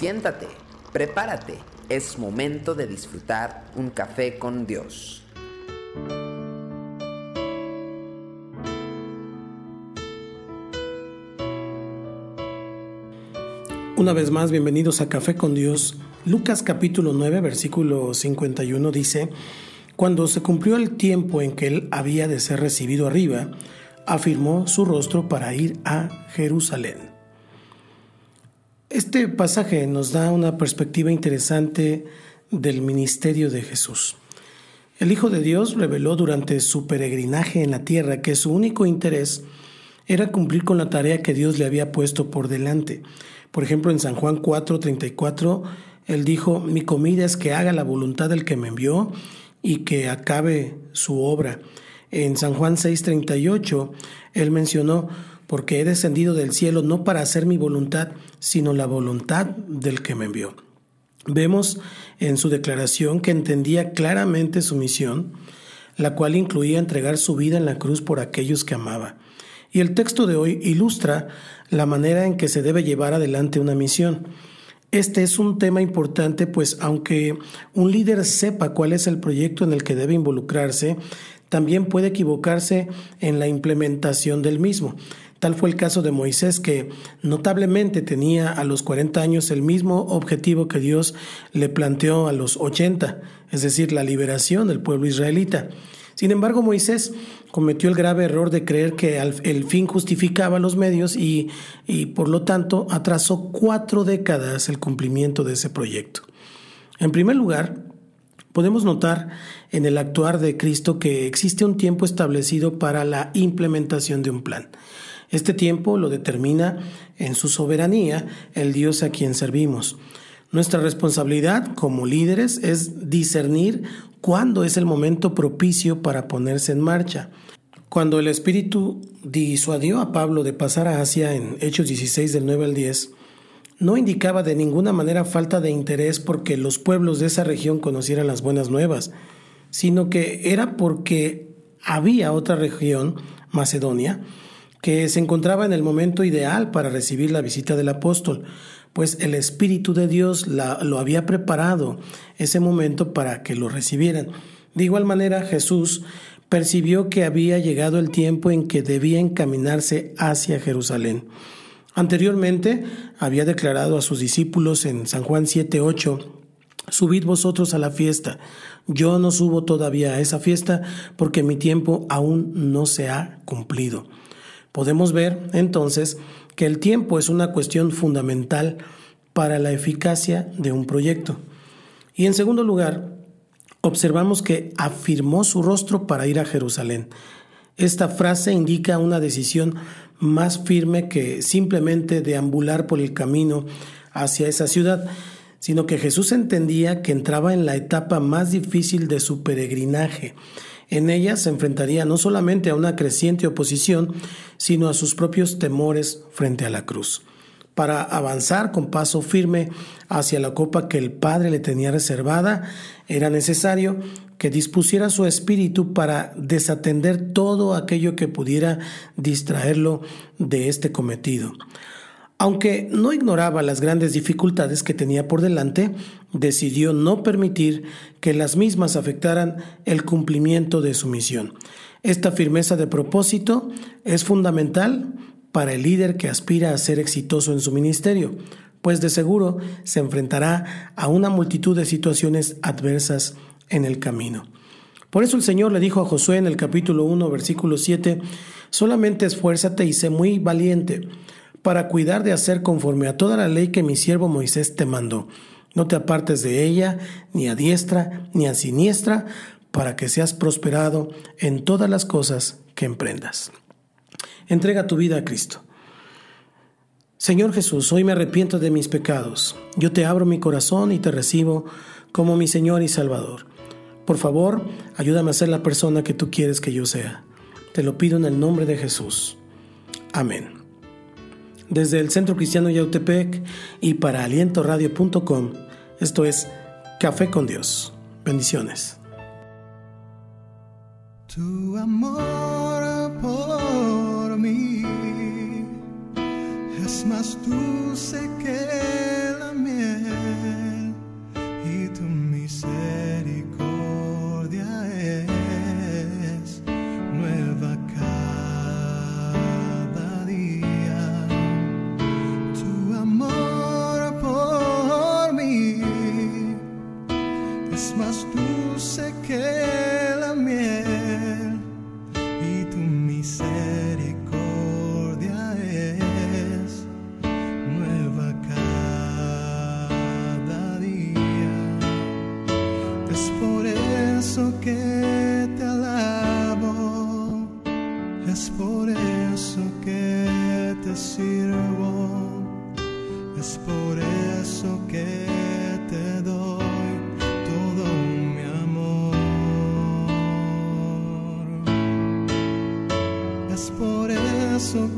Siéntate, prepárate, es momento de disfrutar un café con Dios. Una vez más, bienvenidos a Café con Dios. Lucas capítulo 9, versículo 51 dice, Cuando se cumplió el tiempo en que él había de ser recibido arriba, afirmó su rostro para ir a Jerusalén. Este pasaje nos da una perspectiva interesante del ministerio de Jesús. El Hijo de Dios reveló durante su peregrinaje en la tierra que su único interés era cumplir con la tarea que Dios le había puesto por delante. Por ejemplo, en San Juan 4:34, él dijo, mi comida es que haga la voluntad del que me envió y que acabe su obra. En San Juan 6:38, él mencionó, porque he descendido del cielo no para hacer mi voluntad, sino la voluntad del que me envió. Vemos en su declaración que entendía claramente su misión, la cual incluía entregar su vida en la cruz por aquellos que amaba. Y el texto de hoy ilustra la manera en que se debe llevar adelante una misión. Este es un tema importante, pues aunque un líder sepa cuál es el proyecto en el que debe involucrarse, también puede equivocarse en la implementación del mismo. Tal fue el caso de Moisés, que notablemente tenía a los 40 años el mismo objetivo que Dios le planteó a los 80, es decir, la liberación del pueblo israelita. Sin embargo, Moisés cometió el grave error de creer que el fin justificaba los medios y, y por lo tanto atrasó cuatro décadas el cumplimiento de ese proyecto. En primer lugar, podemos notar en el actuar de Cristo que existe un tiempo establecido para la implementación de un plan. Este tiempo lo determina en su soberanía el Dios a quien servimos. Nuestra responsabilidad como líderes es discernir cuándo es el momento propicio para ponerse en marcha. Cuando el Espíritu disuadió a Pablo de pasar a Asia en Hechos 16 del 9 al 10, no indicaba de ninguna manera falta de interés porque los pueblos de esa región conocieran las buenas nuevas, sino que era porque había otra región, Macedonia, que se encontraba en el momento ideal para recibir la visita del apóstol, pues el Espíritu de Dios lo había preparado ese momento para que lo recibieran. De igual manera, Jesús percibió que había llegado el tiempo en que debía encaminarse hacia Jerusalén. Anteriormente había declarado a sus discípulos en San Juan 7:8, Subid vosotros a la fiesta. Yo no subo todavía a esa fiesta porque mi tiempo aún no se ha cumplido. Podemos ver entonces que el tiempo es una cuestión fundamental para la eficacia de un proyecto. Y en segundo lugar, observamos que afirmó su rostro para ir a Jerusalén. Esta frase indica una decisión más firme que simplemente deambular por el camino hacia esa ciudad, sino que Jesús entendía que entraba en la etapa más difícil de su peregrinaje en ella se enfrentaría no solamente a una creciente oposición, sino a sus propios temores frente a la cruz. Para avanzar con paso firme hacia la copa que el Padre le tenía reservada, era necesario que dispusiera su espíritu para desatender todo aquello que pudiera distraerlo de este cometido. Aunque no ignoraba las grandes dificultades que tenía por delante, decidió no permitir que las mismas afectaran el cumplimiento de su misión. Esta firmeza de propósito es fundamental para el líder que aspira a ser exitoso en su ministerio, pues de seguro se enfrentará a una multitud de situaciones adversas en el camino. Por eso el Señor le dijo a Josué en el capítulo 1, versículo 7, solamente esfuérzate y sé muy valiente para cuidar de hacer conforme a toda la ley que mi siervo Moisés te mandó. No te apartes de ella, ni a diestra, ni a siniestra, para que seas prosperado en todas las cosas que emprendas. Entrega tu vida a Cristo. Señor Jesús, hoy me arrepiento de mis pecados. Yo te abro mi corazón y te recibo como mi Señor y Salvador. Por favor, ayúdame a ser la persona que tú quieres que yo sea. Te lo pido en el nombre de Jesús. Amén desde el Centro Cristiano Yautepec y para alientoradio.com. Esto es Café con Dios. Bendiciones. Tu amor por mí es más miel dulce que la miel y tu misericordia es nueva cada día. Es por eso que